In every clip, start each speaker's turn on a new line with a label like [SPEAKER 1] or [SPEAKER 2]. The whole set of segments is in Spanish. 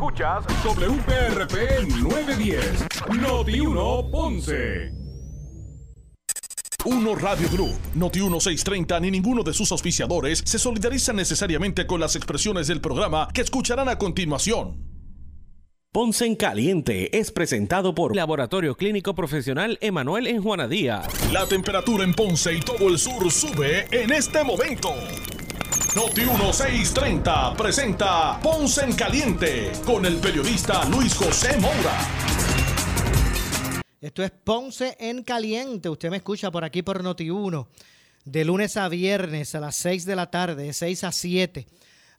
[SPEAKER 1] Escuchas WPRP 910, Noti 1 Ponce.
[SPEAKER 2] Uno Radio Group, Noti 1630 ni ninguno de sus auspiciadores se solidarizan necesariamente con las expresiones del programa que escucharán a continuación.
[SPEAKER 3] Ponce en Caliente es presentado por Laboratorio Clínico Profesional Emanuel en Juana Díaz.
[SPEAKER 2] La temperatura en Ponce y todo el sur sube en este momento. Noti 1630 presenta Ponce en Caliente con el periodista Luis José Moura.
[SPEAKER 4] Esto es Ponce en Caliente. Usted me escucha por aquí por Noti 1 de lunes a viernes a las 6 de la tarde, de 6 a 7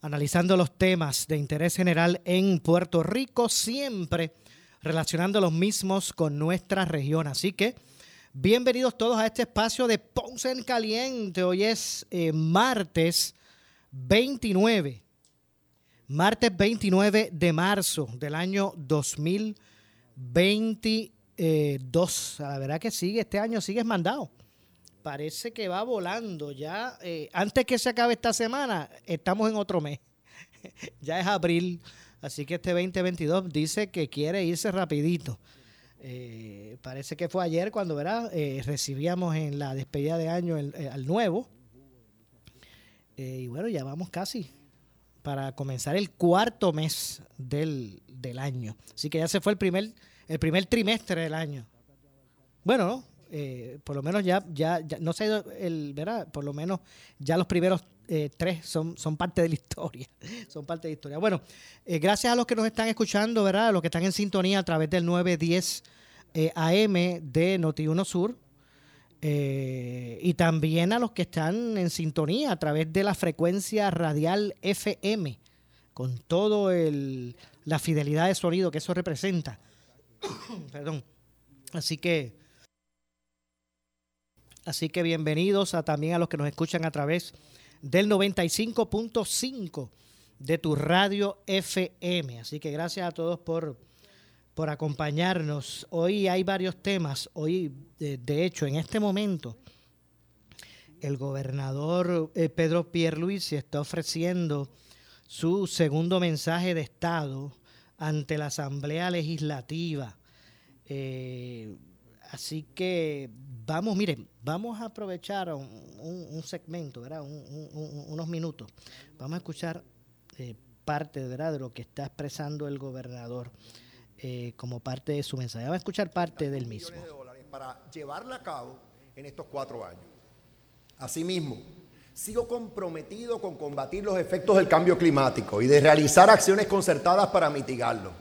[SPEAKER 4] analizando los temas de interés general en Puerto Rico, siempre relacionando los mismos con nuestra región. Así que bienvenidos todos a este espacio de Ponce en Caliente. Hoy es eh, martes 29, martes 29 de marzo del año 2022. La verdad que sigue, este año sigue mandado parece que va volando. Ya, eh, antes que se acabe esta semana, estamos en otro mes. ya es abril, así que este 2022 dice que quiere irse rapidito. Eh, parece que fue ayer cuando ¿verdad? Eh, recibíamos en la despedida de año al nuevo. Y bueno, ya vamos casi para comenzar el cuarto mes del, del, año. Así que ya se fue el primer, el primer trimestre del año. Bueno, ¿no? Eh, por lo menos ya, ya, no se ha ido el, ¿verdad? Por lo menos ya los primeros eh, tres son, son parte de la historia. son parte de la historia. Bueno, eh, gracias a los que nos están escuchando, ¿verdad? A los que están en sintonía a través del 910 AM de Noti1 Sur. Y también a los que están en sintonía a través de la frecuencia radial FM, con todo el, la fidelidad de sonido que eso representa. Perdón. Así que Así que bienvenidos a, también a los que nos escuchan a través del 95.5 de tu radio FM. Así que gracias a todos por, por acompañarnos. Hoy hay varios temas. Hoy, de, hecho, en este momento, el gobernador eh, Pedro Pierluisi está ofreciendo su segundo mensaje de Estado ante la Asamblea Legislativa. Eh, Así que vamos, miren, vamos a aprovechar un, segmento, ¿verdad? unos minutos. Vamos a escuchar eh, parte de lo que está expresando el gobernador eh, como parte de su mensaje. Vamos a escuchar parte del mismo.
[SPEAKER 5] para llevarla a cabo en estos cuatro años. Asimismo, sigo comprometido con combatir los efectos del cambio climático y de realizar acciones concertadas para mitigarlo.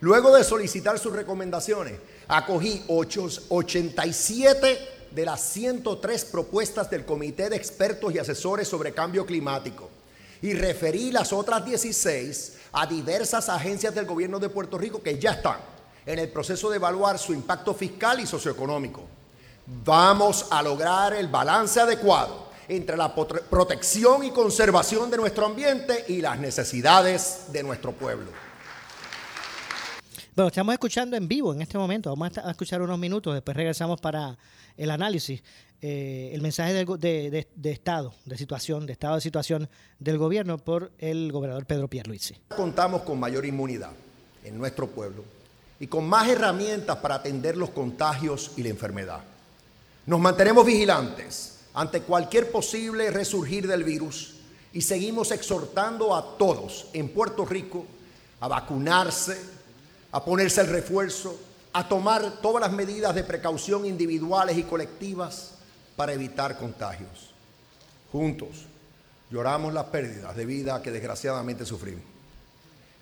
[SPEAKER 5] Luego de solicitar sus recomendaciones, acogí 87 de las 103 propuestas del Comité de Expertos y Asesores sobre Cambio Climático y referí las otras 16 a diversas agencias del gobierno de Puerto Rico que ya están en el proceso de evaluar su impacto fiscal y socioeconómico. Vamos a lograr el balance adecuado entre la protección y conservación de nuestro ambiente y las necesidades de nuestro pueblo.
[SPEAKER 4] Bueno, estamos escuchando en vivo en este momento. Vamos a escuchar unos minutos, después regresamos para el análisis. Eh, el mensaje de, estado, de situación, de estado de situación del gobierno por el gobernador Pedro Pierluisi.
[SPEAKER 5] Contamos con mayor inmunidad en nuestro pueblo y con más herramientas para atender los contagios y la enfermedad. Nos mantenemos vigilantes ante cualquier posible resurgir del virus y seguimos exhortando a todos en Puerto Rico a vacunarse, a ponerse el refuerzo, a tomar todas las medidas de precaución individuales y colectivas para evitar contagios. Juntos lloramos las pérdidas de vida que desgraciadamente sufrimos.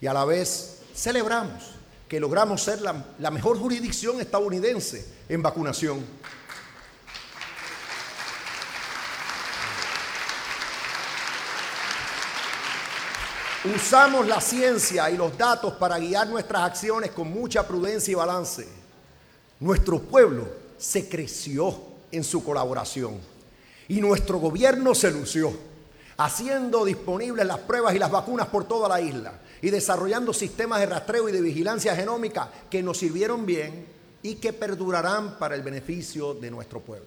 [SPEAKER 5] Y a la vez celebramos que logramos ser la, la mejor jurisdicción estadounidense en vacunación. Usamos la ciencia y los datos para guiar nuestras acciones con mucha prudencia y balance. Nuestro pueblo se creció en su colaboración y nuestro gobierno se lució, haciendo disponibles las pruebas y las vacunas por toda la isla y desarrollando sistemas de rastreo y de vigilancia genómica que nos sirvieron bien y que perdurarán para el beneficio de nuestro pueblo.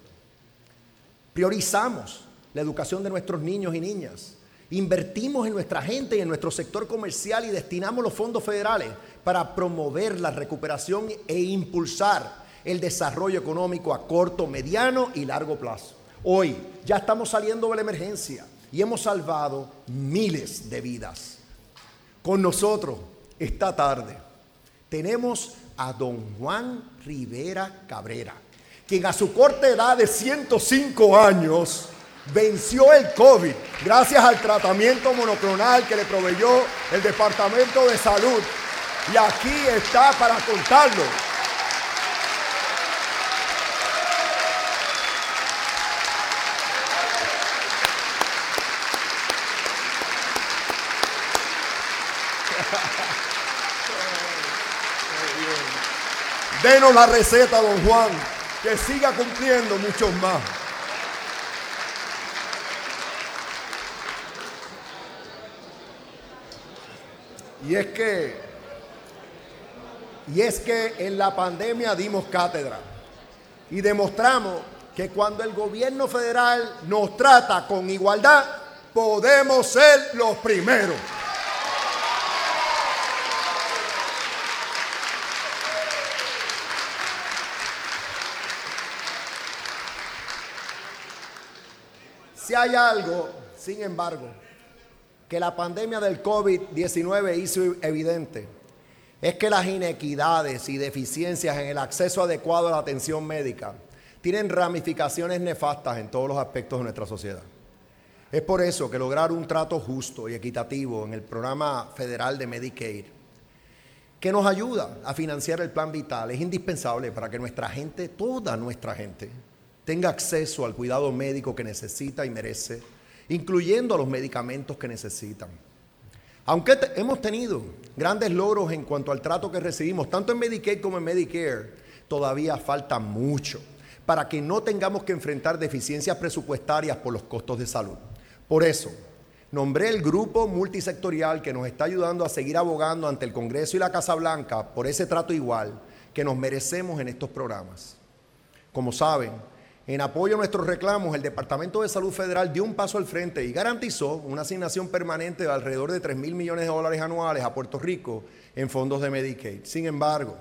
[SPEAKER 5] Priorizamos la educación de nuestros niños y niñas Invertimos en nuestra gente y en nuestro sector comercial y destinamos los fondos federales para promover la recuperación e impulsar el desarrollo económico a corto, mediano y largo plazo. Hoy ya estamos saliendo de la emergencia y hemos salvado miles de vidas. Con nosotros esta tarde tenemos a don Juan Rivera Cabrera, quien a su corta edad de 105 años venció el COVID gracias al tratamiento monoclonal que le proveyó el Departamento de Salud. Y aquí está para contarlo. Denos la receta, don Juan, que siga cumpliendo muchos más. Y es que, y es que en la pandemia dimos cátedra y demostramos que cuando el gobierno federal nos trata con igualdad, podemos ser los primeros. Si hay algo, sin embargo, que la pandemia del COVID-19 hizo evidente, es que las inequidades y deficiencias en el acceso adecuado a la atención médica tienen ramificaciones nefastas en todos los aspectos de nuestra sociedad. Es por eso que lograr un trato justo y equitativo en el programa federal de Medicaid, que nos ayuda a financiar el plan vital, es indispensable para que nuestra gente, toda nuestra gente, tenga acceso al cuidado médico que necesita y merece, incluyendo los medicamentos que necesitan. Aunque hemos tenido grandes logros en cuanto al trato que recibimos, tanto en Medicaid como en Medicare, todavía falta mucho para que no tengamos que enfrentar deficiencias presupuestarias por los costos de salud. Por eso, nombré el grupo multisectorial que nos está ayudando a seguir abogando ante el Congreso y la Casa Blanca por ese trato igual que nos merecemos en estos programas. Como saben, en apoyo a nuestros reclamos, el Departamento de Salud Federal dio un paso al frente y garantizó una asignación permanente de alrededor de 3 mil millones de dólares anuales a Puerto Rico en fondos de Medicaid. Sin embargo,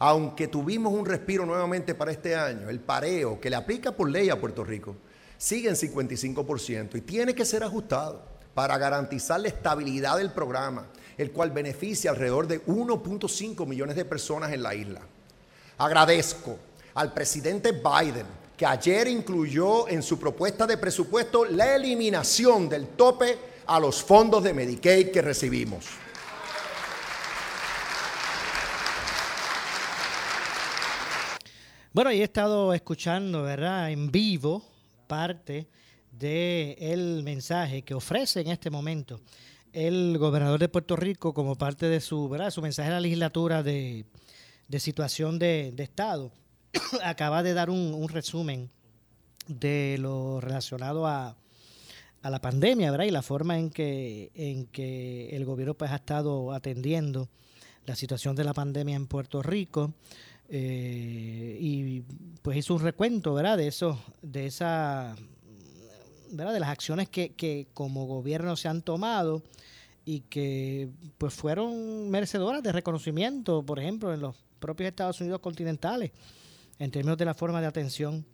[SPEAKER 5] aunque tuvimos un respiro nuevamente para este año, el pareo que le aplica por ley a Puerto Rico sigue en 55% y tiene que ser ajustado para garantizar la estabilidad del programa, el cual beneficia alrededor de 1.5 millones de personas en la isla. Agradezco al presidente Biden que ayer incluyó en su propuesta de presupuesto la eliminación del tope a los fondos de Medicaid que recibimos.
[SPEAKER 4] Bueno, y he estado escuchando, ¿verdad?, en vivo parte del mensaje que ofrece en este momento el gobernador de Puerto Rico como parte de su, su mensaje a la legislatura de, situación de, de Estado. acaba de dar un, resumen de lo relacionado a, a, la pandemia, ¿verdad? Y la forma en que, en que el gobierno pues, ha estado atendiendo la situación de la pandemia en Puerto Rico. Eh, y pues hizo un recuento, ¿verdad? De eso, de esa, ¿verdad? De las acciones que, que como gobierno se han tomado y que pues fueron merecedoras de reconocimiento, por ejemplo, en los propios Estados Unidos continentales en términos de la forma de atención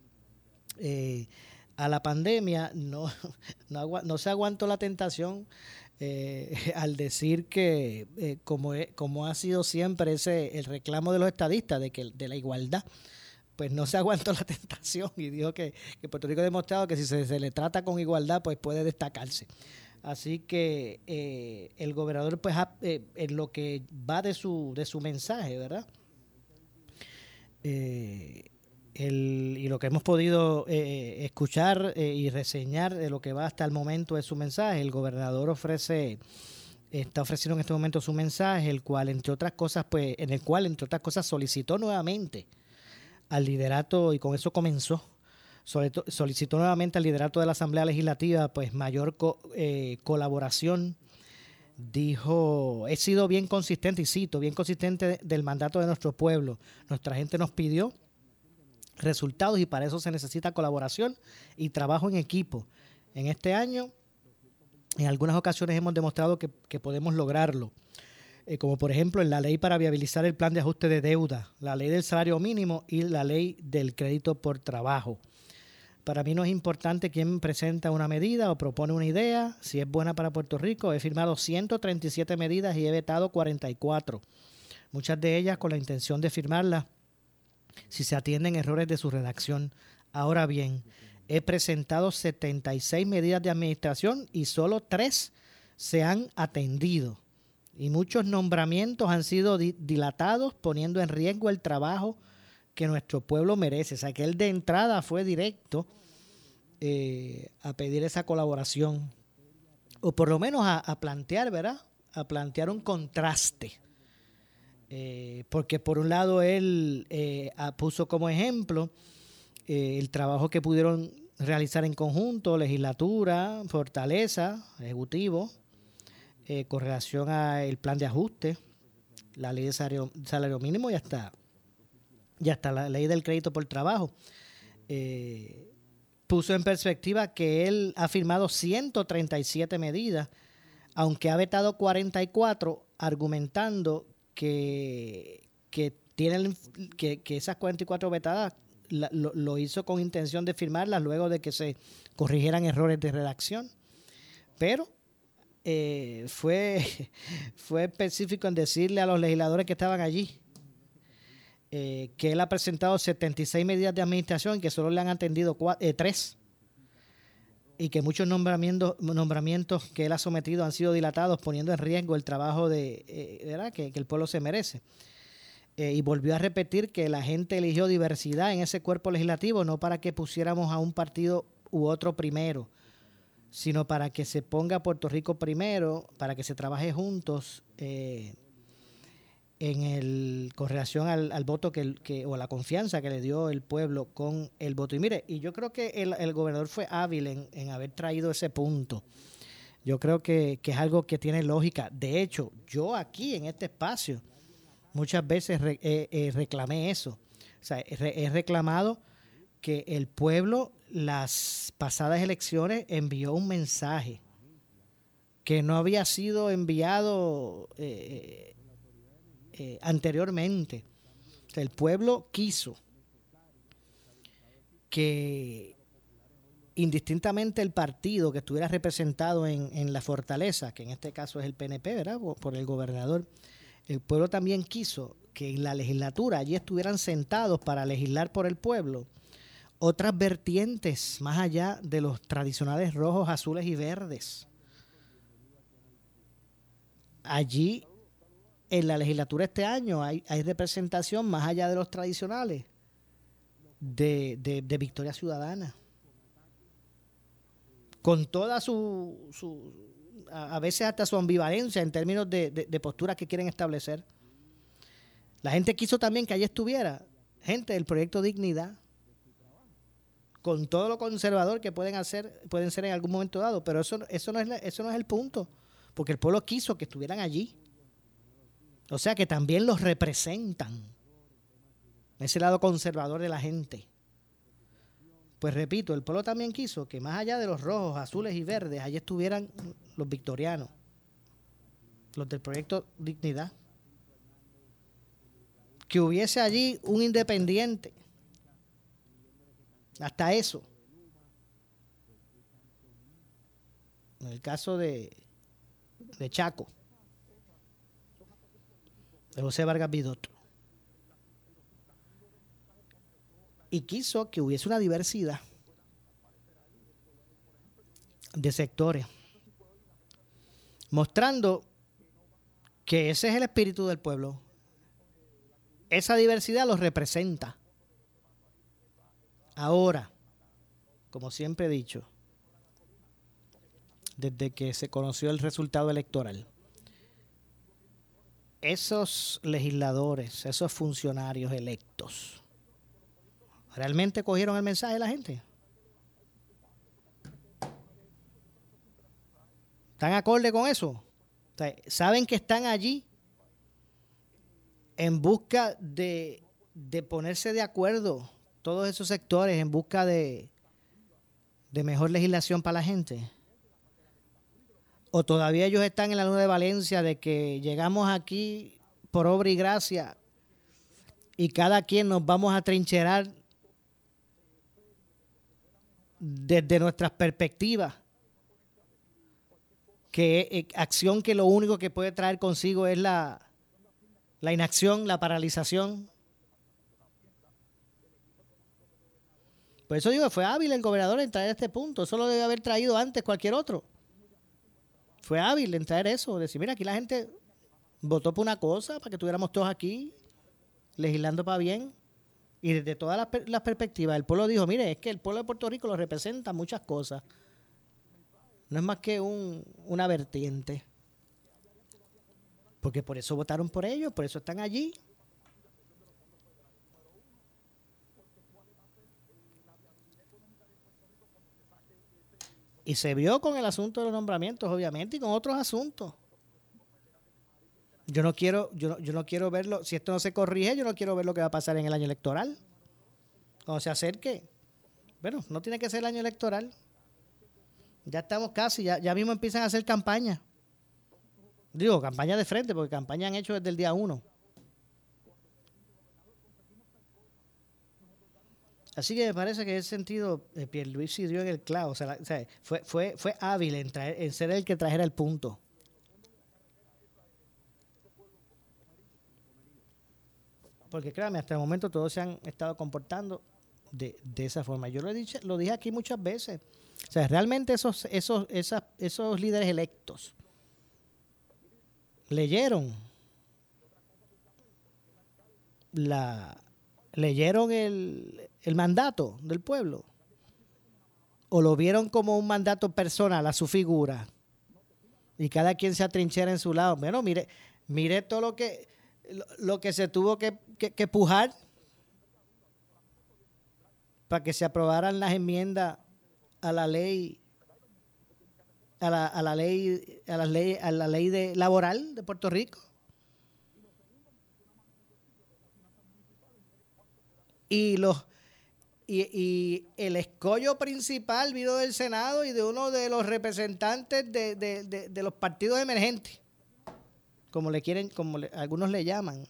[SPEAKER 4] eh, a la pandemia, no, no, se aguantó la tentación eh, al decir que, eh, como, como ha sido siempre ese el reclamo de los estadistas de, que, de la igualdad, pues no se aguantó la tentación y dijo que, Puerto Rico ha demostrado que si se, le trata con igualdad, pues puede destacarse. Así que el gobernador, pues, en lo que va de su, de su mensaje, ¿verdad? Eh, y lo que hemos podido eh, escuchar eh, y reseñar de lo que va hasta el momento de su mensaje, el gobernador ofrece está ofreciendo en este momento su mensaje, el cual entre otras cosas, pues, en el cual entre otras cosas solicitó nuevamente al liderato y con eso comenzó solicitó nuevamente al liderato de la Asamblea Legislativa pues mayor colaboración dijo, he sido bien consistente, y cito, bien consistente del mandato de nuestro pueblo. Nuestra gente nos pidió resultados y para eso se necesita colaboración y trabajo en equipo. En este año En algunas ocasiones hemos demostrado que, podemos lograrlo, eh, como por ejemplo en la ley para viabilizar el plan de ajuste de deuda, la ley del salario mínimo y la ley del crédito por trabajo. Para mí no es importante quién presenta una medida o propone una idea, si es buena para Puerto Rico. He firmado 137 medidas y he vetado 44, muchas de ellas con la intención de firmarlas si se atienden errores de su redacción. Ahora bien, he presentado 76 medidas de administración y solo tres se han atendido. Y muchos nombramientos han sido dilatados, poniendo en riesgo el trabajo que nuestro pueblo merece. O sea, que él de entrada fue directo eh, a pedir esa colaboración. O por lo menos a, plantear, ¿verdad? A plantear un contraste. Eh, porque por un lado él eh, puso como ejemplo el trabajo que pudieron realizar en conjunto, legislatura, fortaleza, ejecutivo, con relación al plan de ajuste, la ley de salario, salario mínimo y hasta y hasta la ley del crédito por trabajo, eh, puso en perspectiva que él ha firmado 137 medidas, aunque ha vetado 44, argumentando que, que, tienen, que, esas 44 vetadas lo, hizo con intención de firmarlas luego de que se corrigieran errores de redacción. Pero eh, fue, fue específico en decirle a los legisladores que estaban allí eh, que él ha presentado 76 medidas de administración que solo le han atendido eh, tres y que muchos nombramientos, nombramientos que él ha sometido han sido dilatados, poniendo en riesgo el trabajo de, eh, ¿verdad? Que, el pueblo se merece. y volvió a repetir que la gente eligió diversidad en ese cuerpo legislativo, no para que pusiéramos a un partido u otro primero, sino para que se ponga Puerto Rico primero, para que se trabaje juntos en el con relación al, voto que, que, o la confianza que le dio el pueblo con el voto. Y mire, y yo creo que el, gobernador fue hábil en, haber traído ese punto. Yo creo que, es algo que tiene lógica. De hecho, yo aquí en este espacio muchas veces reclamé eso. O sea, he reclamado que el pueblo las pasadas elecciones envió un mensaje que no había sido enviado eh, eh, anteriormente. el pueblo quiso que indistintamente el partido que estuviera representado en, la fortaleza, que en este caso es el PNP, ¿verdad? Por el gobernador, el pueblo también quiso que en la legislatura allí estuvieran sentados para legislar por el pueblo otras vertientes más allá de los tradicionales rojos, azules y verdes. Allí en la legislatura este año hay, representación más allá de los tradicionales de, Victoria Ciudadana. Con toda su, a veces hasta su ambivalencia en términos de, de posturas que quieren establecer. La gente quiso también que allí estuviera gente del proyecto Dignidad, con todo lo conservador que pueden hacer, pueden ser en algún momento dado, pero eso, eso, no es, eso no es el punto, porque el pueblo quiso que estuvieran allí. O sea que también los representan. Ese lado conservador de la gente. Pues repito, el pueblo también quiso que más allá de los rojos, azules y verdes, allí estuvieran los victorianos, los del proyecto Dignidad. Que hubiese allí un independiente. Hasta eso. En el caso de, de Chaco de José Vargas Vidot. Y quiso que hubiese una diversidad de sectores, mostrando que ese es el espíritu del pueblo. Esa diversidad los representa. Ahora, como siempre he dicho, desde que se conoció el resultado electoral, esos legisladores, esos funcionarios electos, ¿realmente cogieron el mensaje de la gente? ¿Están acorde con eso? ¿Saben que están allí en busca de, de, ponerse de acuerdo todos esos sectores en busca de, de mejor legislación para la gente? O todavía ellos están en la luna de Valencia de que llegamos aquí por obra y gracia y cada quien nos vamos a trincherar desde nuestras perspectivas, que eh, acción que lo único que puede traer consigo es la, la inacción, la paralización. Por eso digo, fue hábil el gobernador en traer este punto. Eso lo debe haber traído antes cualquier otro. Fue hábil en traer eso. Decir, mira, aquí la gente votó por una cosa para que estuviéramos todos aquí legislando para bien. Y desde todas las, perspectivas, el pueblo dijo, mire, es que el pueblo de Puerto Rico lo representa muchas cosas. No es más que un, una vertiente. Porque por eso votaron por ellos, por eso están allí. Y se vio con el asunto de los nombramientos, obviamente, y con otros asuntos. Yo no quiero, yo no, yo no quiero verlo, si esto no se corrige, yo no quiero ver lo que va a pasar en el año electoral. Cuando se acerque. Bueno, no tiene que ser el año electoral. Ya estamos casi, ya, ya mismo empiezan a hacer campaña. Digo, campaña de frente, porque campaña han hecho desde el día uno. Así que me parece que en ese sentido eh, Pierluisi dio en el clavo. O sea, fue, fue, fue hábil en, traer, en ser el que trajera el punto. Porque créame, hasta el momento todos se han estado comportando de, esa forma. Yo lo, he dicho, lo dije aquí muchas veces. O sea, realmente esos, esos, esas, esos líderes electos leyeron la leyeron el, el mandato del pueblo o lo vieron como un mandato personal a su figura y cada quien se atrinchera en su lado. Bueno, mire, mire todo lo que lo, que se tuvo que, que, pujar para que se aprobaran las enmiendas a la ley a la, a la ley a la ley a la ley de laboral de Puerto Rico. Y los y, y, el escollo principal vino del Senado y de uno de los representantes de, de, de los partidos emergentes como le quieren, como algunos le llaman.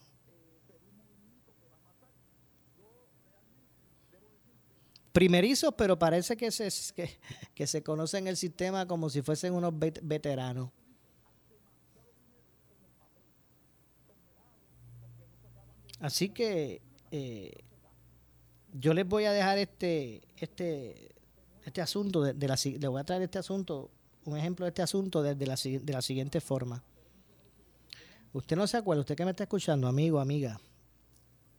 [SPEAKER 4] Primerizos, pero parece que se, que, que se conocen el sistema como si fuesen unos veteranos. Así que eh, yo les voy a dejar este, este, este asunto, de, la, le voy a traer este asunto, un ejemplo de este asunto desde la, de la siguiente forma. Usted no se acuerda, usted que me está escuchando, amigo, amiga.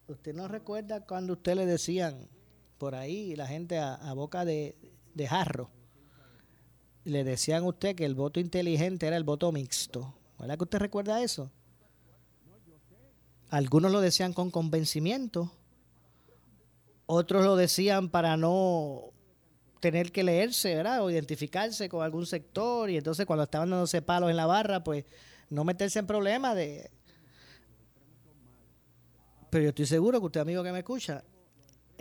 [SPEAKER 4] Usted no recuerda cuando usted le decían por ahí, la gente a, boca de, jarro, le decían a usted que el voto inteligente era el voto mixto. ¿Verdad que usted recuerda eso? Algunos lo decían con convencimiento, otros lo decían para no tener que leerse, ¿verdad? O identificarse con algún sector y entonces cuando estaban dándose palos en la barra, pues no meterse en problemas de... Pero yo estoy seguro que usted, amigo que me escucha,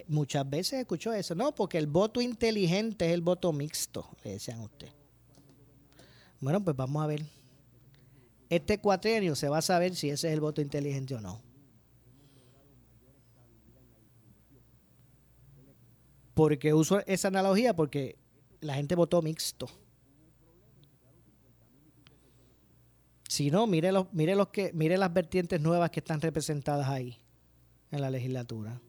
[SPEAKER 4] muchas veces escuchó eso. No, porque el voto inteligente es el voto mixto, le decían a usted. Bueno, pues vamos a ver. Este cuatrienio se va a saber si ese es el voto inteligente o no. Porque uso esa analogía porque la gente votó mixto. Si no, mire, los, mire, los que, mire las vertientes nuevas que están representadas ahí en la legislatura.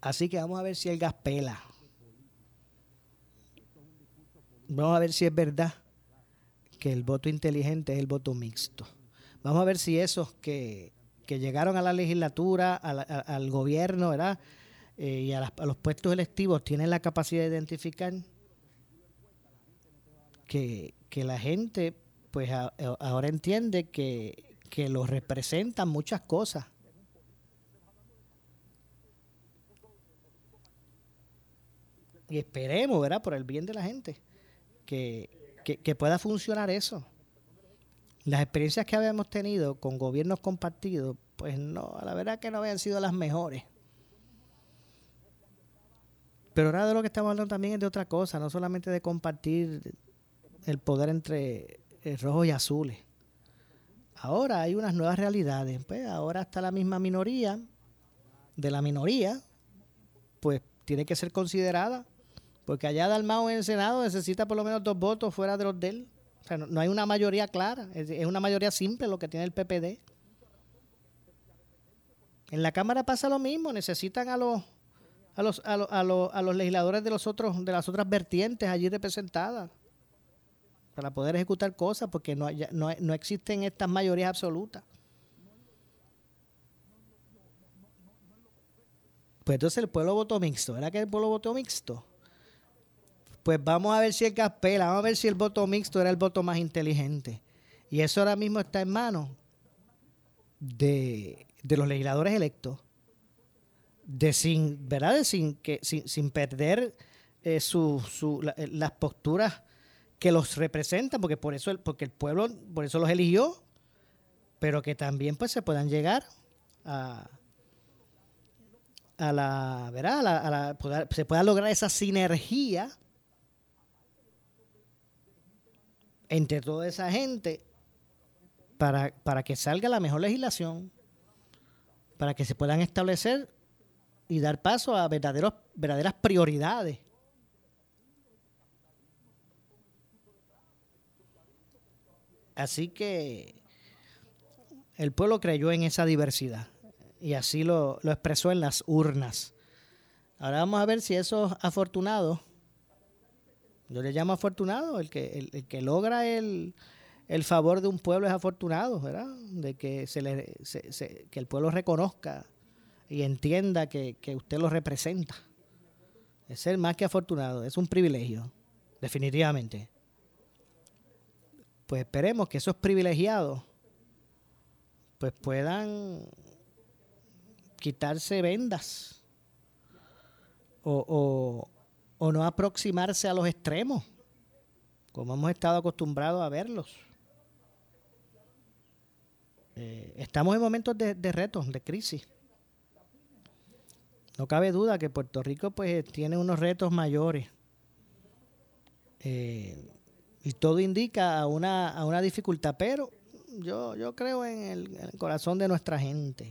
[SPEAKER 4] Así que vamos a ver si el gas pela. Vamos a ver si es verdad que el voto inteligente es el voto mixto. Vamos a ver si esos que, que llegaron a la legislatura, al gobierno, ¿verdad? Eh, y a, los puestos electivos tienen la capacidad de identificar que, la gente pues ahora entiende que, que los representan muchas cosas. Y esperemos, ¿verdad? Por el bien de la gente, que, que pueda funcionar eso. Las experiencias que habíamos tenido con gobiernos compartidos, pues no, la verdad que no habían sido las mejores. Pero ahora de lo que estamos hablando también es de otra cosa, no solamente de compartir el poder entre eh, rojos y azules. Ahora hay unas nuevas realidades. Pues ahora está la misma minoría, de la minoría, pues tiene que ser considerada. Porque allá Dalmao en el Senado necesita por lo menos dos votos fuera de los de él. O sea, no, hay una mayoría clara, es, una mayoría simple lo que tiene el PPD. En la Cámara pasa lo mismo, necesitan a los a los, a, los, a, los, legisladores de los otros de las otras vertientes allí representadas para poder ejecutar cosas porque no, no, no existen estas mayorías absolutas. Pues entonces el pueblo votó mixto. ¿Verdad que el pueblo votó mixto? Pues vamos a ver si el Caspela, vamos a ver si el voto mixto era el voto más inteligente. Y eso ahora mismo está en manos de, los legisladores electos. De sin, ¿verdad? sin, que, sin, perder eh, su, las posturas que los representan, porque por eso el, porque el pueblo por eso los eligió, pero que también pues se puedan llegar a, a la, ¿verdad? A la, se pueda lograr esa sinergia entre toda esa gente para, para que salga la mejor legislación, para que se puedan establecer y dar paso a verdaderos, verdaderas prioridades Así que el pueblo creyó en esa diversidad y así lo, expresó en las urnas. Ahora vamos a ver si esos afortunados, yo le llamo afortunado, el que, el, que logra el, favor de un pueblo es afortunado, ¿verdad? De que, se le, que el pueblo reconozca y entienda que, que usted lo representa. Es ser más que afortunado, es un privilegio, definitivamente pues esperemos que esos privilegiados pues puedan quitarse vendas o, no aproximarse a los extremos, como hemos estado acostumbrados a verlos. Eh, estamos en momentos de, retos, de crisis. No cabe duda que Puerto Rico pues tiene unos retos mayores. Eh, y todo indica a una, a una dificultad, pero yo, yo creo en el, corazón de nuestra gente,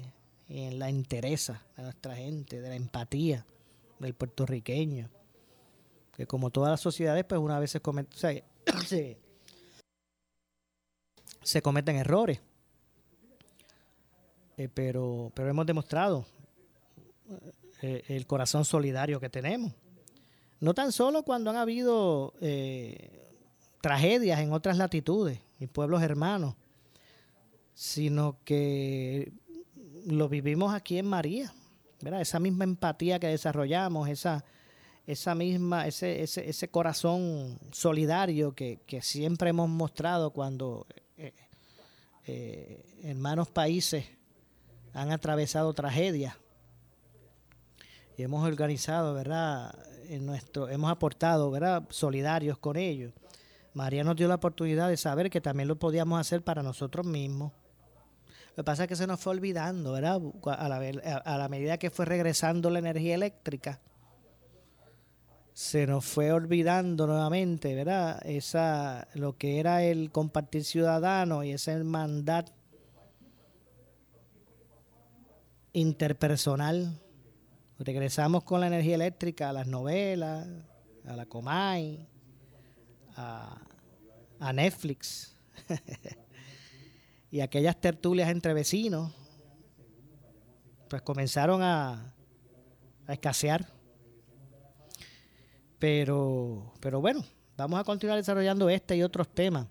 [SPEAKER 4] en la interesa de nuestra gente, de la empatía del puertorriqueño, que como todas las sociedades, pues una vez se, se, cometen errores, eh, pero, pero hemos demostrado eh, el corazón solidario que tenemos. No tan solo cuando han habido eh, tragedias en otras latitudes y pueblos hermanos, sino que lo vivimos aquí en María. Esa misma empatía que desarrollamos, esa, esa misma, ese, ese, ese corazón solidario que, siempre hemos mostrado cuando eh, eh, hermanos países han atravesado tragedias y hemos organizado, ¿verdad? En nuestro, hemos aportado, ¿verdad? Solidarios con ellos. María nos dio la oportunidad de saber que también lo podíamos hacer para nosotros mismos. Lo que pasa es que se nos fue olvidando, ¿verdad? A la, a la medida que fue regresando la energía eléctrica, se nos fue olvidando nuevamente, ¿verdad? Esa, lo que era el compartir ciudadano y ese mandato interpersonal. Regresamos con la energía eléctrica a las novelas, a la Comay, a, a Netflix y aquellas tertulias entre vecinos, pues comenzaron a escasear. Pero, pero bueno, vamos a continuar desarrollando este y otros temas.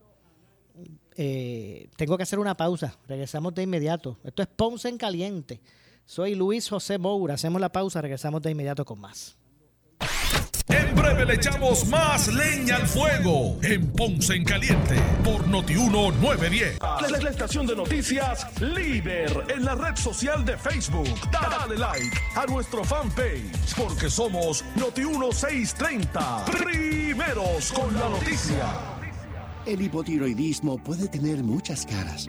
[SPEAKER 4] Eh, tengo que hacer una pausa. Regresamos de inmediato. Esto es Ponce en Caliente. Soy Luis José Moura. Hacemos la pausa. Regresamos de inmediato con más.
[SPEAKER 2] Breve le echamos más leña al fuego en Ponce en Caliente por Notiuno 910. La, la estación de noticias líder en la red social de Facebook. Dale like a nuestro fanpage porque somos Noti 630. Primeros con la noticia.
[SPEAKER 6] El hipotiroidismo puede tener muchas caras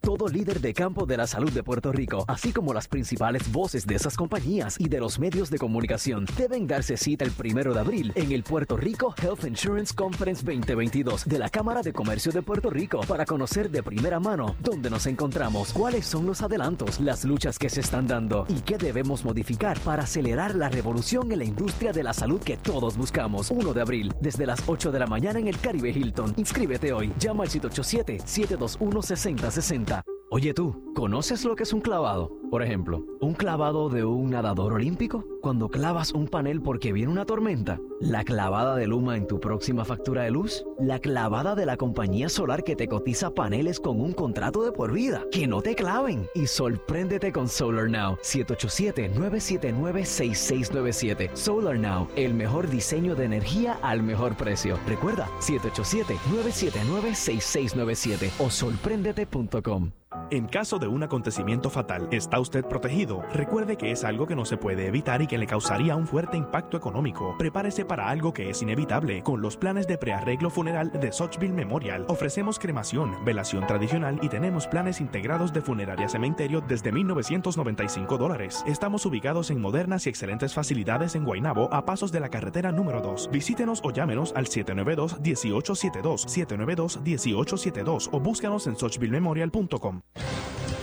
[SPEAKER 7] Todo líder de campo de la salud de Puerto Rico, así como las principales voces de esas compañías y de los medios de comunicación, deben darse cita el primero de abril en el Puerto Rico Health Insurance Conference 2022 de la Cámara de Comercio de Puerto Rico para conocer de primera mano dónde nos encontramos, cuáles son los adelantos, las luchas que se están dando y qué debemos modificar para acelerar la revolución en la industria de la salud que todos buscamos. 1 de abril, desde las 8 de la mañana en el Caribe Hilton. Inscríbete hoy. Llama al 787-721-6060. Oye tú, ¿conoces lo que es un clavado? Por ejemplo, un clavado de un nadador olímpico. Cuando clavas un panel porque viene una tormenta. La clavada de Luma en tu próxima factura de luz. La clavada de la compañía solar que te cotiza paneles con un contrato de por vida. Que no te claven. Y sorpréndete con Solar Now. 787-979-6697. Solar Now, el mejor diseño de energía al mejor precio. Recuerda, 787-979-6697 o sorpréndete.com.
[SPEAKER 8] En caso de un acontecimiento fatal, ¿está usted protegido? Recuerde que es algo que no se puede evitar y que le causaría un fuerte impacto económico. Prepárese para algo que es inevitable con los planes de prearreglo funeral de Sochville Memorial. Ofrecemos cremación, velación tradicional y tenemos planes integrados de funeraria cementerio desde 1995 dólares. Estamos ubicados en modernas y excelentes facilidades en Guaynabo a pasos de la carretera número 2. Visítenos o llámenos al 792-1872, 792-1872 o búscanos en sochvillememorial.com.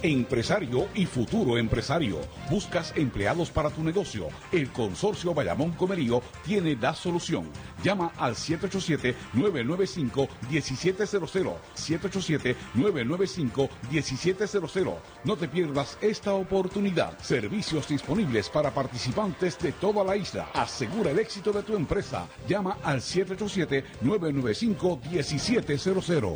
[SPEAKER 1] Empresario y futuro empresario. ¿Buscas empleados para tu negocio? El Consorcio Bayamón Comerío tiene la solución. Llama al 787-995-1700. 787-995-1700. No te pierdas esta oportunidad. Servicios disponibles para participantes de toda la isla. Asegura el éxito de tu empresa. Llama al 787-995-1700.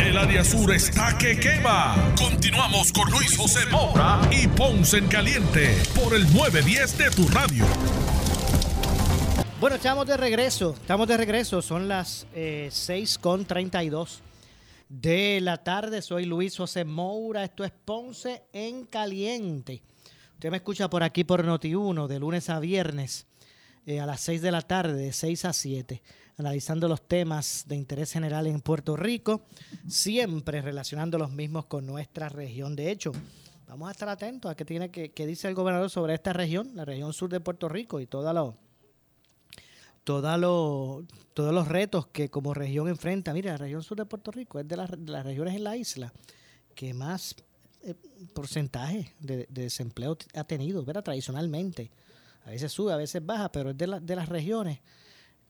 [SPEAKER 2] El área sur está que quema. Continuamos con Luis José Moura y Ponce en Caliente por el 910 de tu radio.
[SPEAKER 4] Bueno, estamos de regreso. Estamos de regreso. Son las eh, 6.32 de la tarde. Soy Luis José Moura. Esto es Ponce en Caliente. Usted me escucha por aquí por Noti1 de lunes a viernes eh, a las 6 de la tarde, de 6 a 7 analizando los temas de interés general en Puerto Rico, siempre relacionando los mismos con nuestra región. De hecho, vamos a estar atentos a qué tiene que, qué dice el gobernador sobre esta región, la región sur de Puerto Rico y toda lo, toda lo, todos los retos que como región enfrenta. Mira, la región sur de Puerto Rico es de, las, regiones en la isla que más eh, porcentaje de, de, desempleo ha tenido, ¿verdad? Tradicionalmente. A veces sube, a veces baja, pero es de, la, de las regiones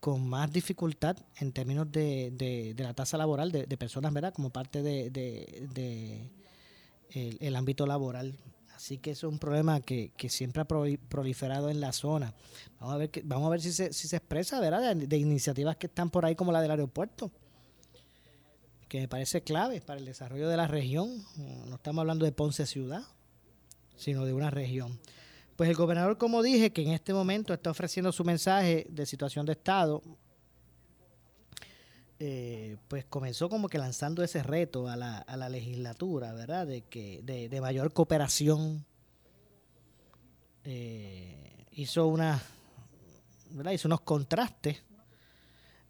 [SPEAKER 4] con más dificultad en términos de, de, la tasa laboral de, de, personas, ¿verdad? Como parte de, el, el, ámbito laboral. Así que eso es un problema que, que, siempre ha proliferado en la zona. Vamos a ver, que, vamos a ver si, se, si se expresa, ¿verdad? De, iniciativas que están por ahí como la del aeropuerto. que me parece clave para el desarrollo de la región. No estamos hablando de Ponce ciudad, sino de una región. Pues el gobernador, como dije, que en este momento está ofreciendo su mensaje de situación de Estado, eh, pues comenzó como que lanzando ese reto a la, a la legislatura, ¿verdad? De, que, de, mayor cooperación. Eh, hizo una, ¿verdad? Hizo unos contrastes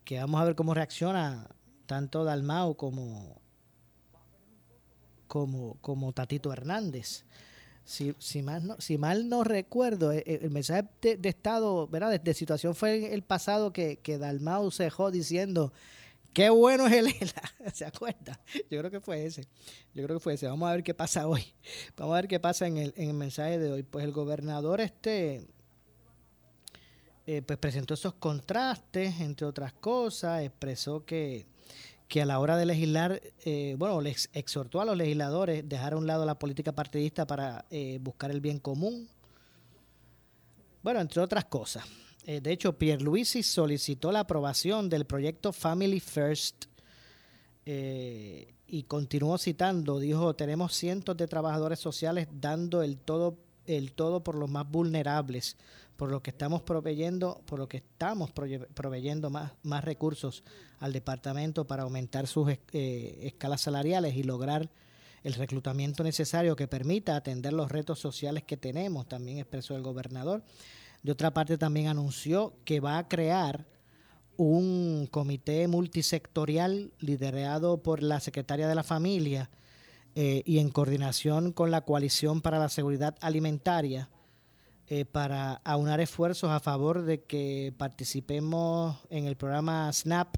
[SPEAKER 4] que vamos a ver cómo reacciona tanto Dalmao como, como, como Tatito Hernández. Si, si, mal no, si mal no recuerdo, eh, el, mensaje de, Estado, ¿verdad? De, situación fue el pasado que, que Dalmau dejó diciendo Qué bueno es el ¿se acuerda? Yo creo que fue ese. Yo creo que fue ese. Vamos a ver qué pasa hoy. Vamos a ver qué pasa en el, en el mensaje de hoy. Pues el gobernador este eh, pues presentó esos contrastes, entre otras cosas, expresó que, que a la hora de legislar, eh, bueno, les exhortó a los legisladores dejar a un lado la política partidista para eh, buscar el bien común. Bueno, entre otras cosas. Eh, de hecho, Pierluisi solicitó la aprobación del proyecto Family First y continuó citando, dijo, tenemos cientos de trabajadores sociales dando el todo, el todo por los más vulnerables, por lo que estamos proveyendo, por lo que estamos proveyendo más, más recursos al departamento para aumentar sus eh, escalas salariales y lograr el reclutamiento necesario que permita atender los retos sociales que tenemos, también expresó el gobernador. De otra parte, también anunció que va a crear un comité multisectorial liderado por la secretaria de la Familia eh, y en coordinación con la Coalición para la Seguridad Alimentaria eh, para aunar esfuerzos a favor de que participemos en el programa SNAP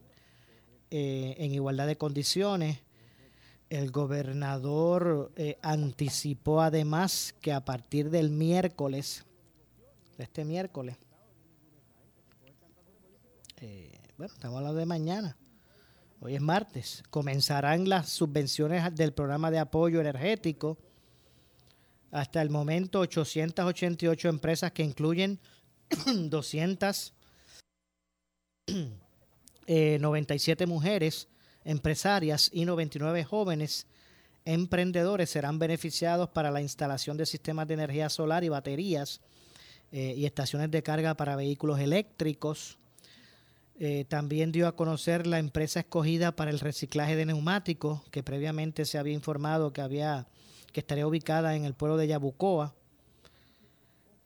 [SPEAKER 4] eh, en igualdad de condiciones. El gobernador anticipó además que a partir del miércoles este miércoles. Eh, bueno, estamos hablando de mañana. Hoy es martes. Comenzarán las subvenciones del programa de apoyo energético. Hasta el momento, 888 empresas que incluyen 297 eh, mujeres empresarias y 99 jóvenes emprendedores serán beneficiados para la instalación de sistemas de energía solar y baterías eh, y estaciones de carga para vehículos eléctricos. Eh, también dio a conocer la empresa escogida para el reciclaje de neumáticos, que previamente se había informado que había que estaría ubicada en el pueblo de Yabucoa.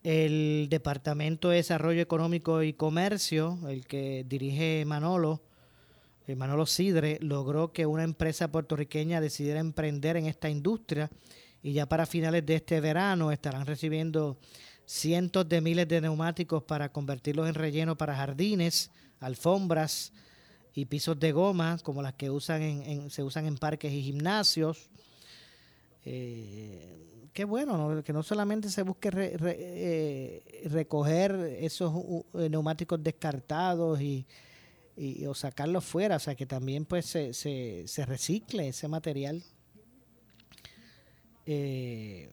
[SPEAKER 4] El Departamento de Desarrollo Económico y Comercio, el que dirige Manolo, eh, Manolo Sidre, logró que una empresa puertorriqueña decidiera emprender en esta industria y ya para finales de este verano estarán recibiendo cientos de miles de neumáticos para convertirlos en relleno para jardines, alfombras y pisos de goma, como las que usan en, se usan en parques y gimnasios. Eh, qué bueno, que no solamente se busque eh, recoger esos eh, neumáticos descartados y, o sacarlos fuera, o sea, que también pues se, se, se recicle ese material. Eh,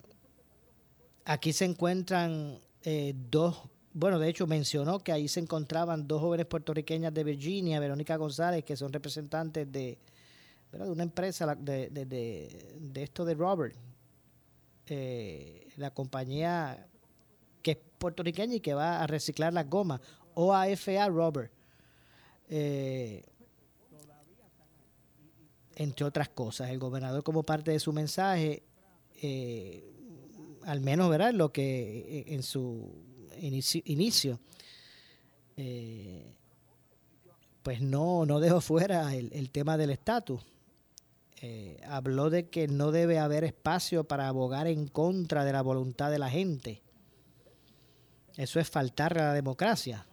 [SPEAKER 4] Aquí se encuentran eh, dos, bueno, de hecho mencionó que ahí se encontraban dos jóvenes puertorriqueñas de Virginia, Verónica González, que son representantes de, de una empresa, de, de, esto de Robert, eh, la compañía que es puertorriqueña y que va a reciclar las gomas, OAFA Robert. Eh, entre otras cosas, el gobernador como parte de su mensaje eh, al menos ¿verdad? lo que eh, en su inicio, eh, pues no, no dejó fuera el, tema del estatus. Eh, habló de que no debe haber espacio para abogar en contra de la voluntad de la gente. Eso es faltar a la democracia.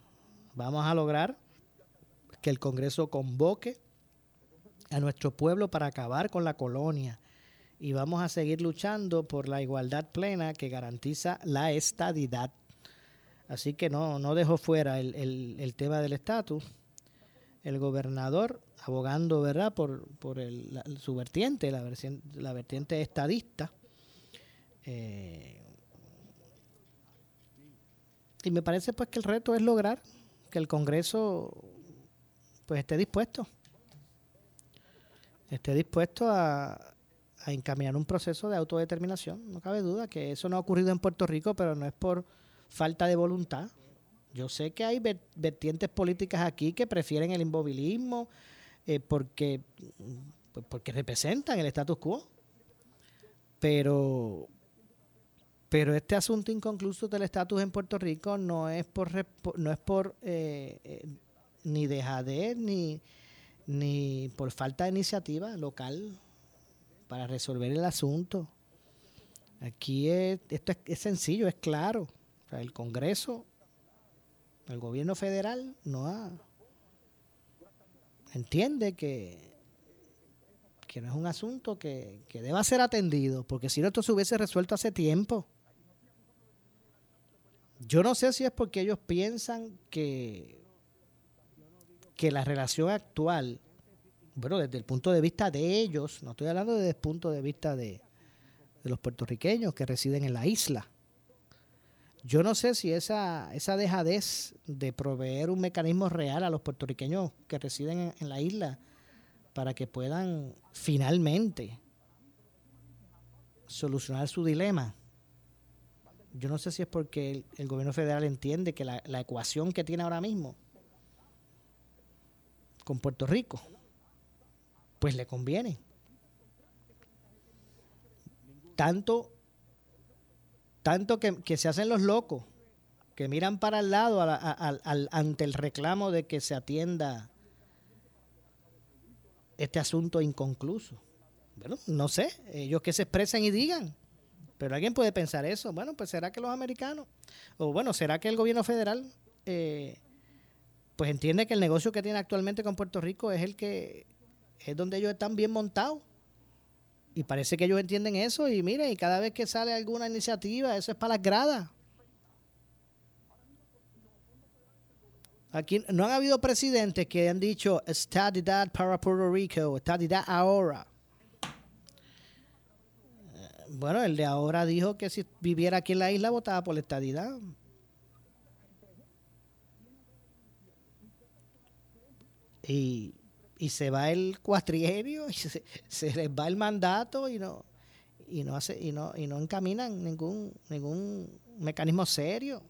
[SPEAKER 4] Vamos a lograr que el Congreso convoque a nuestro pueblo para acabar con la colonia, y vamos a seguir luchando por la igualdad plena que garantiza la estadidad. Así que no, no dejo fuera el, tema del estatus. El gobernador abogando verdad por, por el, su vertiente, la, la vertiente estadista. Eh, y me parece pues que el reto es lograr que el Congreso pues esté dispuesto esté dispuesto a, a encaminar un proceso de autodeterminación. No cabe duda que eso no ha ocurrido en Puerto Rico, pero no es por falta de voluntad. Yo sé que hay ver- vertientes políticas aquí que prefieren el inmovilismo eh, porque, pues porque representan el status quo. Pero, pero este asunto inconcluso del estatus en Puerto Rico no es por, no es por eh, eh, ni dejadez ni, ni por falta de iniciativa local para resolver el asunto. Aquí es, esto es, es sencillo, es claro. El Congreso, el gobierno federal no ha, entiende que, que no es un asunto que, que deba ser atendido, porque si no esto se hubiese resuelto hace tiempo. Yo no sé si es porque ellos piensan que, que la relación actual, bueno, desde el punto de vista de ellos, no estoy hablando desde el punto de vista de, de los puertorriqueños que residen en la isla. Yo no sé si esa, esa dejadez de proveer un mecanismo real a los puertorriqueños que residen en, la isla para que puedan finalmente solucionar su dilema. Yo no sé si es porque el, el gobierno federal entiende que la, la ecuación que tiene ahora mismo con Puerto Rico, pues le conviene. Tanto, tanto que, que se hacen los locos, que miran para el lado a ante el reclamo de que se atienda este asunto inconcluso. Bueno, no sé, ellos que se expresen y digan. Pero alguien puede pensar eso. Bueno, pues será que los americanos, o bueno, será que el gobierno federal, eh, pues entiende que el negocio que tiene actualmente con Puerto Rico es el que es donde ellos están bien montados. Y parece que ellos entienden eso. Y miren, y cada vez que sale alguna iniciativa, eso es para las gradas. Aquí no han habido presidentes que han dicho estadidad para Puerto Rico, estadidad ahora. Eh, Bueno, el de ahora dijo que si viviera aquí en la isla votaba por la estadidad. Y, y se va el cuatrienio y se, se les va el mandato y no y no hace y no y no encaminan ningún ningún mecanismo serio.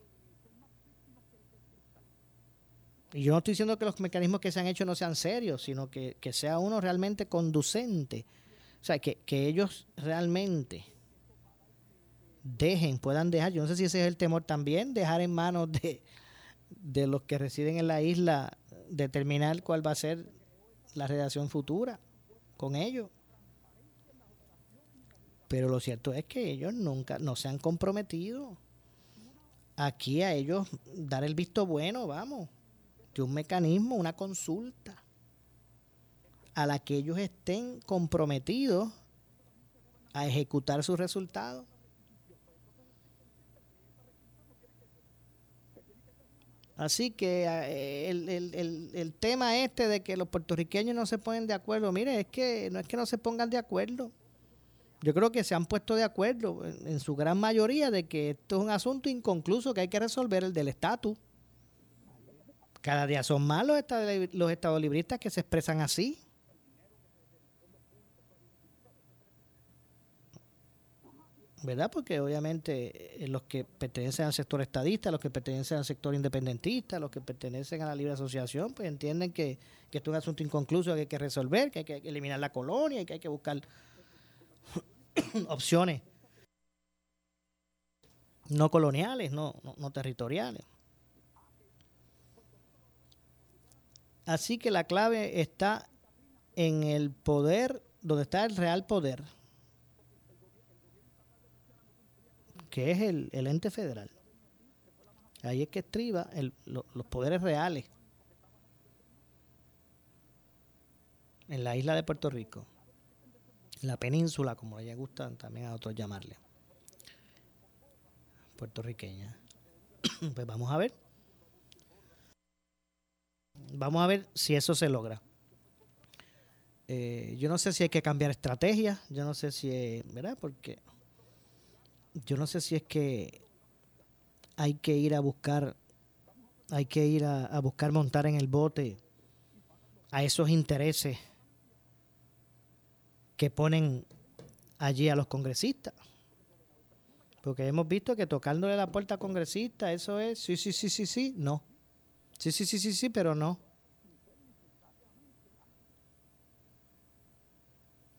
[SPEAKER 4] Y yo no estoy diciendo que los mecanismos que se han hecho no sean serios, sino que, que sea uno realmente conducente. O sea, que, que ellos realmente dejen, puedan dejar, yo no sé si ese es el temor también, dejar en manos de, de los que residen en la isla determinar cuál va a ser la relación futura con ellos. Pero lo cierto es que ellos nunca no se han comprometido aquí a ellos dar el visto bueno, vamos, de un mecanismo, una consulta a la que ellos estén comprometidos a ejecutar sus resultados. Así que eh, el, el- el- el tema este de que los puertorriqueños no se ponen de acuerdo, mire, es que no es que no se pongan de acuerdo. Yo creo que se han puesto de acuerdo en, su gran mayoría de que esto es un asunto inconcluso que hay que resolver, el del estatus. Cada día son más los estadolibristas que se expresan así. ¿Verdad? Porque obviamente eh, los que pertenecen al sector estadista, los que pertenecen al sector independentista, los que pertenecen a la libre asociación, pues entienden que, que esto es un asunto inconcluso que hay que resolver, que hay que eliminar la colonia y que hay que buscar opciones no coloniales, no, no, no territoriales. Así que la clave está en el poder, donde está el real poder, que es el, el ente federal. Ahí es que estriba el- lo- los poderes reales en la isla de Puerto Rico, en la península, como le gustan también a otros llamarle, puertorriqueña. pues vamos a ver. Vamos a ver si eso se logra. Eh, yo no sé si hay que cambiar estrategia, yo no sé si, es- ¿verdad? Porque yo no sé si es que hay que ir a buscar, hay que ir a, buscar montar en el bote a esos intereses que ponen allí a los congresistas. Porque hemos visto que tocándole la puerta a congresistas, eso es, sí, sí, sí, sí, sí, no. Sí, sí, sí, sí, sí, pero no.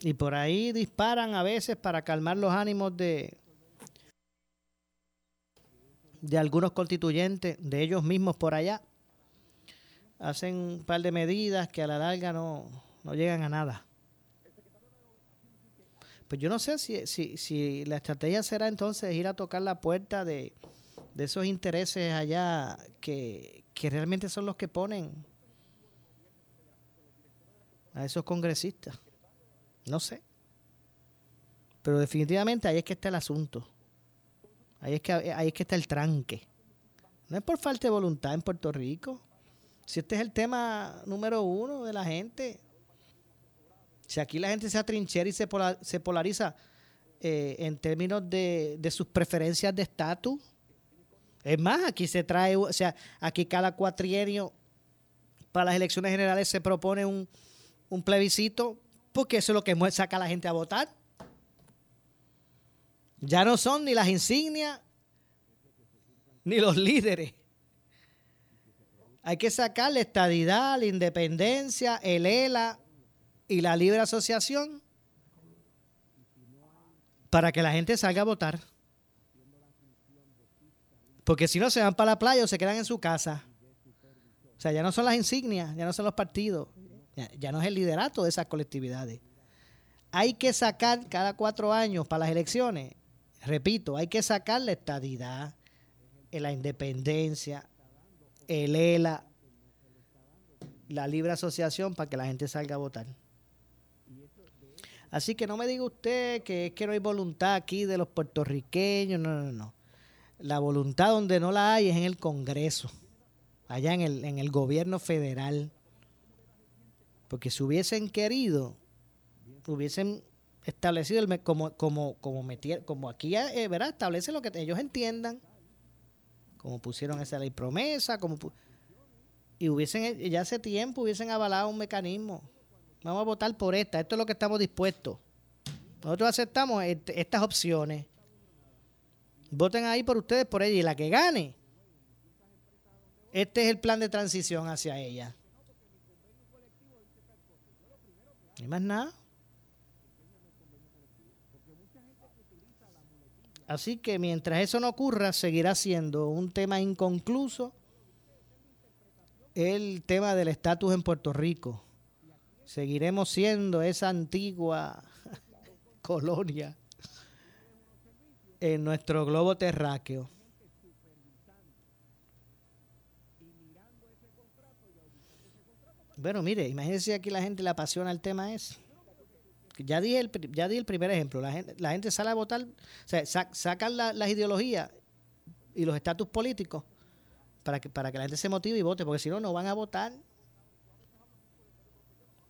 [SPEAKER 4] Y por ahí disparan a veces para calmar los ánimos de, de algunos constituyentes, de ellos mismos por allá. Hacen un par de medidas que a la larga no, no llegan a nada. Pues yo no sé si, si, si la estrategia será entonces ir a tocar la puerta de, de esos intereses allá que, que realmente son los que ponen a esos congresistas. No sé. Pero definitivamente ahí es que está el asunto. Ahí es que, ahí es que está el tranque. No es por falta de voluntad en Puerto Rico. Si este es el tema número uno de la gente. Si aquí la gente se atrinchera y se, polariza eh, en términos de, de sus preferencias de estatus. Es más, aquí se trae, o sea, aquí cada cuatrienio para las elecciones generales se propone un, un plebiscito porque eso es lo que saca a la gente a votar. Ya no son ni las insignias ni los líderes. Hay que sacar la estadidad, la independencia, el ELA y la libre asociación para que la gente salga a votar. Porque si no se van para la playa o se quedan en su casa. O sea, ya no son las insignias, ya no son los partidos, ya, no es el liderato de esas colectividades. Hay que sacar cada cuatro años para las elecciones, repito, hay que sacar la estadidad, la independencia, el ELA, la libre asociación para que la gente salga a votar. Así que no me diga usted que es que no hay voluntad aquí de los puertorriqueños, no, no, no. La voluntad donde no la hay es en el Congreso, allá en el, en el gobierno federal. Porque si hubiesen querido, hubiesen establecido el, como, como, como, como aquí eh, ¿verdad? establece lo que ellos entiendan, como pusieron esa ley promesa, como y hubiesen eh, ya hace tiempo hubiesen avalado un mecanismo. Vamos a votar por esta, esto es lo que estamos dispuestos. Nosotros aceptamos estas opciones. Voten ahí por ustedes, por ella, y la que gane. Este es el plan de transición hacia ella. Ni más nada. Así que mientras eso no ocurra, seguirá siendo un tema inconcluso el tema del estatus en Puerto Rico. Seguiremos siendo esa antigua colonia en nuestro globo terráqueo. Bueno, mire, imagínense aquí la gente le apasiona el tema ese. Ya di el, ya di el primer ejemplo. La gente, la gente sale a votar, sacan las ideologías y los estatus políticos para que, para que la gente se motive y vote, porque si no, no van a votar.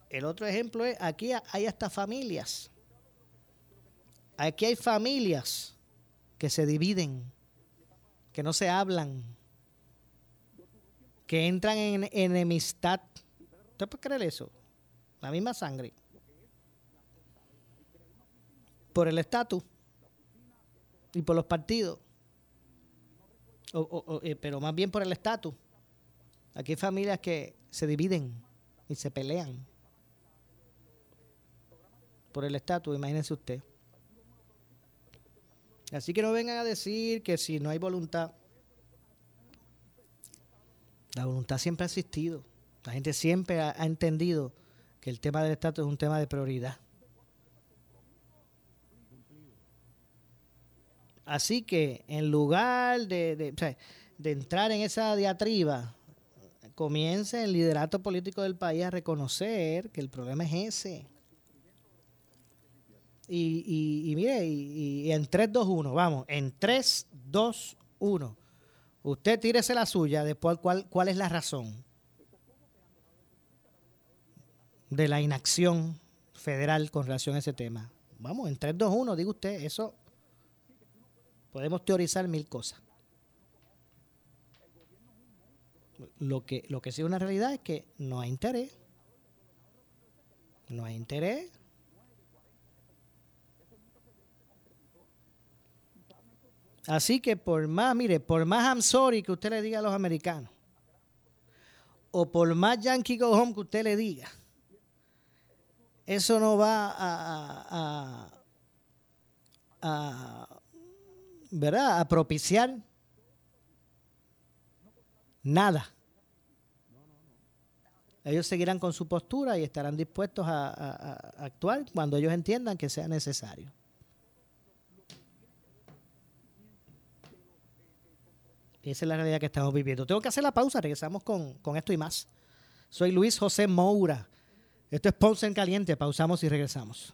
[SPEAKER 4] El otro ejemplo es, aquí hay hasta familias. Aquí hay familias que se dividen, que no se hablan, que entran en enemistad ¿Usted puede creer eso? La misma sangre. Por el estatus y por los partidos. Eh, pero más bien por el estatus. Aquí hay familias que se dividen y se pelean por el estatus, imagínense usted. Así que no vengan a decir que si no hay voluntad, la voluntad siempre ha existido. La gente siempre ha, entendido que el tema del estatus es un tema de prioridad. Así que en lugar de, entrar en esa diatriba, comience el liderato político del país a reconocer que el problema es ese. Y, y, mire, y, en 3, 2, 1, vamos, en 3, 2, 1. Usted tírese la suya, después cuál, cuál es la razón. de la inacción federal con relación a ese tema. Vamos, en 3, 2, 1, diga usted, eso Podemos teorizar mil cosas. Lo que, lo que sí es una realidad es que no hay interés. No hay interés. Así que por más, mire, por más I'm sorry que usted le diga a los americanos, o por más Yankee Go Home que usted le diga, eso no va a, a ¿verdad? a propiciar nada. Ellos seguirán con su postura y estarán dispuestos a, actuar cuando ellos entiendan que sea necesario. Esa es la realidad que estamos viviendo. Tengo que hacer la pausa, regresamos con, con esto y más. Soy Luis José Moura. Esto es Ponce en Caliente. Pausamos y regresamos.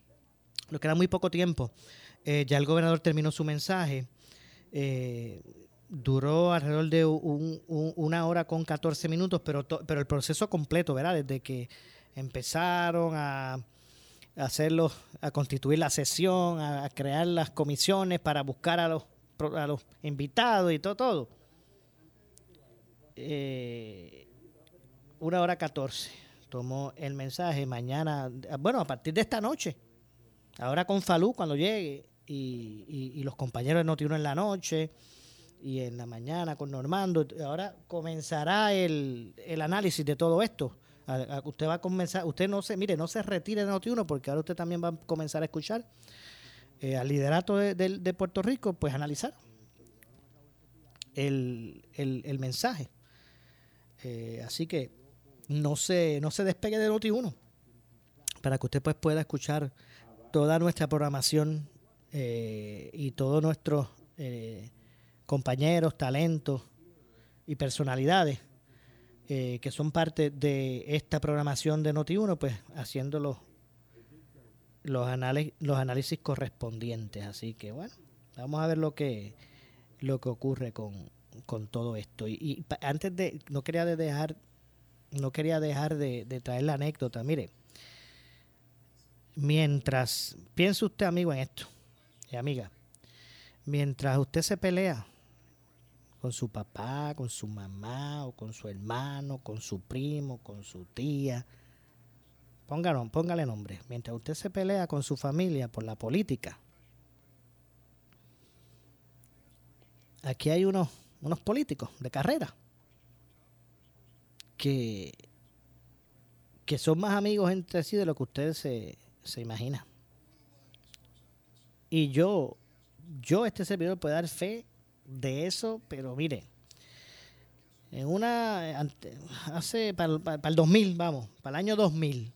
[SPEAKER 4] nos queda muy poco tiempo. Eh, ya el gobernador terminó su mensaje. Eh, duró alrededor de una hora con 14 minutos, pero, pero el proceso completo, ¿verdad? Desde que empezaron a, hacerlo, a constituir la sesión, a, crear las comisiones para buscar a los, a los invitados y todo, todo. Eh, una hora 14 tomó el mensaje. Mañana, bueno, a partir de esta noche, Ahora con Falú cuando llegue y, los compañeros de Notiuno en la noche y en la mañana con Normando, ahora comenzará el, análisis de todo esto. usted va a comenzar, usted no se, mire, no se retire de Notiuno porque ahora usted también va a comenzar a escuchar eh, al liderato de, Puerto Rico, pues analizar el, mensaje. Eh, así que no se, no se despegue de Noti1 para que usted pues pueda escuchar toda nuestra programación eh, y todos nuestros eh, compañeros, talentos y personalidades eh, que son parte de esta programación de Noti1, pues haciendo los, los, los análisis correspondientes. Así que bueno, vamos a ver lo que, lo que ocurre con, con todo esto. Y, antes de, no quería dejar, no quería dejar de, de traer la anécdota. Mire, mientras, piense usted amigo en esto, y amiga, mientras usted se pelea con su papá, con su mamá, o con su hermano, con su primo, con su tía, póngalo, póngale nombre, mientras usted se pelea con su familia por la política, aquí hay unos, unos políticos de carrera que, que son más amigos entre sí de lo que ustedes se, se imagina. Y yo, yo, este servidor, puede dar fe de eso, pero mire, en una, hace, para, para, el 2000, vamos, para el año 2000,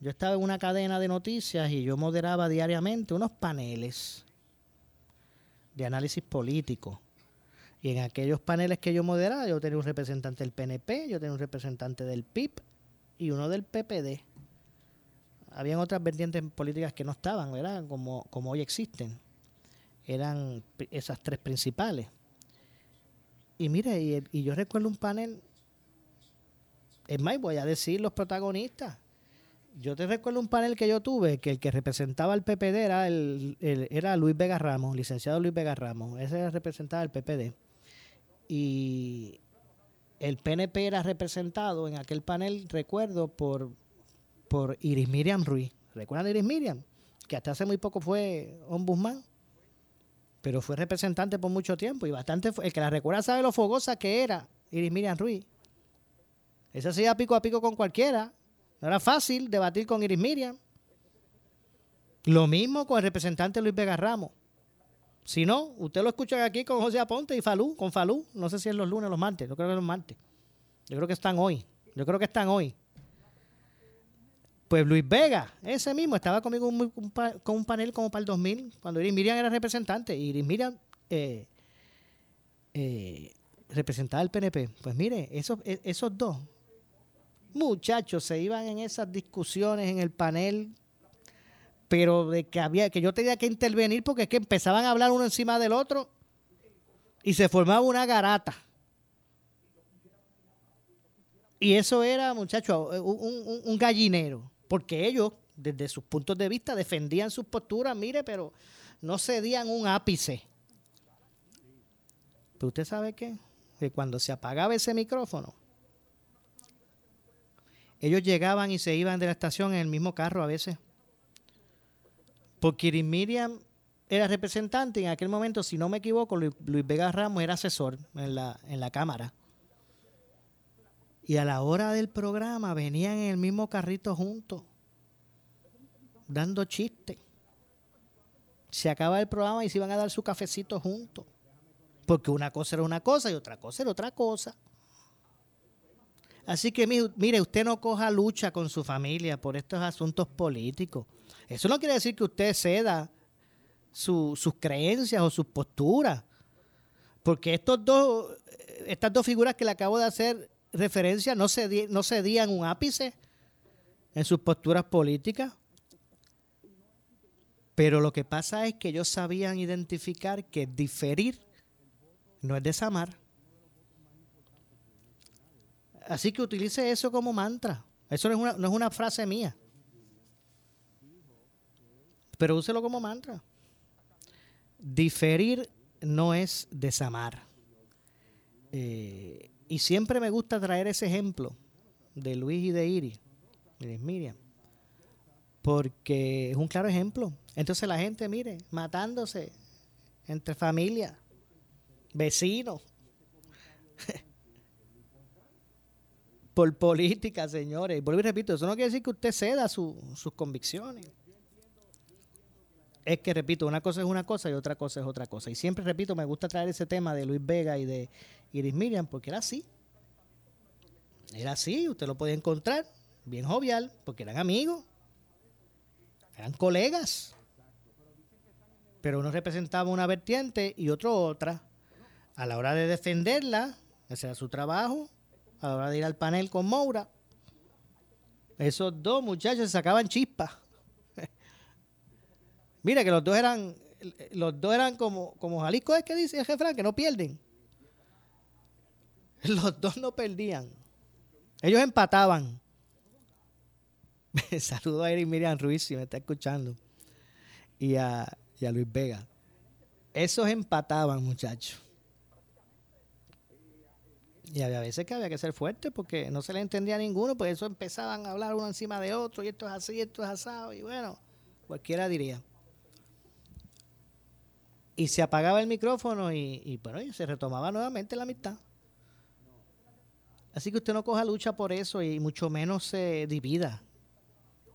[SPEAKER 4] yo estaba en una cadena de noticias y yo moderaba diariamente unos paneles de análisis político. Y en aquellos paneles que yo moderaba, yo tenía un representante del PNP, yo tenía un representante del PIB y uno del PPD habían otras vertientes políticas que no estaban, ¿verdad? Como, como hoy existen. Eran esas tres principales. Y mire, y, yo recuerdo un panel, es más, voy a decir los protagonistas. yo te recuerdo un panel que yo tuve que el que representaba al PPD era, el, era Luis Vega Ramos, licenciado Luis Vega Ramos. Ese representaba al PPD. Y el PNP era representado en aquel panel, recuerdo, por, por Iris Miriam Ruiz. ¿Recuerdan a Iris Miriam? Que hasta hace muy poco fue ombudsman, pero fue representante por mucho tiempo y bastante. El que la recuerda sabe lo fogosa que era Iris Miriam Ruiz. Esa iba pico a pico con cualquiera. No era fácil debatir con Iris Miriam. Lo mismo con el representante Luis Vega Ramos. Si no, usted lo escucha aquí con José Aponte y Falú, con Falú. No sé si es los lunes o los martes. Yo creo que es los martes. Yo creo que están hoy. Yo creo que están hoy. Pues Luis Vega, ese mismo, estaba conmigo con un panel como para el 2000, cuando Iris Miriam era representante. Y Iris Miriam eh, eh, representaba el PNP. Pues mire, esos, e- esos dos muchachos se iban en esas discusiones en el panel, pero de que había que yo tenía que intervenir porque es que empezaban a hablar uno encima del otro y se formaba una garata. Y eso era, muchachos, un, un- un gallinero, porque ellos, desde sus puntos de vista, defendían sus posturas, mire, pero no cedían un ápice. Pero usted sabe qué? Que cuando se apagaba ese micrófono, ellos llegaban y se iban de la estación en el mismo carro a veces. Porque Miriam era representante en aquel momento, si no me equivoco, Luis Vega Ramos era asesor en la, en la Cámara. Y a la hora del programa venían en el mismo carrito juntos, dando chistes. Se acaba el programa y se iban a dar su cafecito juntos. Porque una cosa era una cosa y otra cosa era otra cosa. Así que mi- mire, usted no coja lucha con su familia por estos asuntos políticos. Eso no quiere decir que usted ceda su- sus creencias o sus posturas. Porque estos dos, estas dos figuras que le acabo de hacer referencia no, cedi- no cedían un ápice en sus posturas políticas. Pero lo que pasa es que ellos sabían identificar que diferir no es desamar. Así que utilice eso como mantra. Eso no es una, no es una frase mía. Pero úselo como mantra. Diferir no es desamar. Eh, y siempre me gusta traer ese ejemplo de Luis y de Iris, Miriam, porque es un claro ejemplo. Entonces la gente, mire, matándose entre familias, vecinos, por política, señores. Y vuelvo y repito, eso no quiere decir que usted ceda su- sus convicciones. Es que, repito, una cosa es una cosa y otra cosa es otra cosa. Y siempre, repito, me gusta traer ese tema de Luis Vega y de Iris Miriam, porque era así. Era así, usted lo podía encontrar, bien jovial, porque eran amigos, eran colegas. Pero uno representaba una vertiente y otro otra. A la hora de defenderla, ese era su trabajo, a la hora de ir al panel con Moura, esos dos muchachos sacaban chispas. Mira que los dos eran, los dos eran como, como Jalisco es que dice el jefe que no pierden. Los dos no perdían. Ellos empataban. Saludo a Eric Miriam Ruiz si me está escuchando. Y a, y a Luis Vega. Esos empataban, muchachos. Y había veces que había que ser fuerte porque no se le entendía a ninguno, pues eso empezaban a hablar uno encima de otro, y esto es así, esto es asado, y bueno, cualquiera diría. Y se apagaba el micrófono y, y, bueno, y se retomaba nuevamente la amistad. Así que usted no coja lucha por eso y mucho menos se divida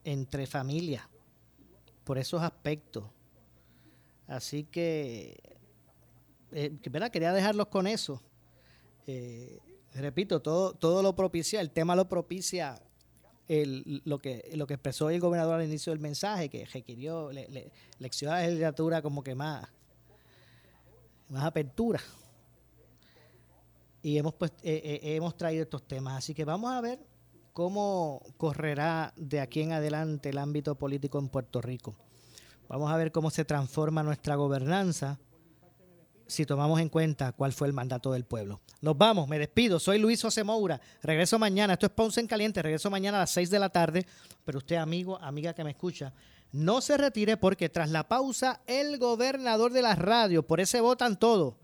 [SPEAKER 4] entre familias por esos aspectos. Así que, eh, que, ¿verdad? Quería dejarlos con eso. Eh, repito, todo, todo lo propicia, el tema lo propicia lo, que, lo que expresó el gobernador al inicio del mensaje, que requirió le, le, lección a la legislatura como que más, más apertura. Y hemos, pues, eh, eh, hemos traído estos temas. Así que vamos a ver cómo correrá de aquí en adelante el ámbito político en Puerto Rico. Vamos a ver cómo se transforma nuestra gobernanza si tomamos en cuenta cuál fue el mandato del pueblo. Nos vamos, me despido. Soy Luis José Moura. Regreso mañana. Esto es Ponce en Caliente. Regreso mañana a las 6 de la tarde. Pero usted, amigo, amiga que me escucha, no se retire porque tras la pausa, el gobernador de la radio, por ese votan todos.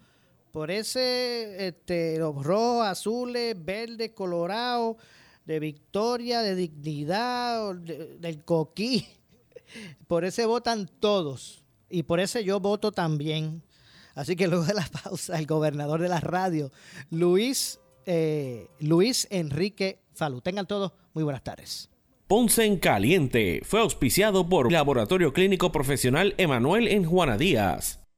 [SPEAKER 4] Por ese, este, los rojos, azules, verdes, colorados, de victoria, de dignidad, de- del coquí. Por ese votan todos. Y por ese yo voto también. Así que luego de la pausa, el gobernador de la radio, Luis, eh, Luis Enrique Falú. Tengan todos muy buenas tardes.
[SPEAKER 3] Ponce en Caliente fue auspiciado por Laboratorio Clínico Profesional Emanuel en Juana Díaz.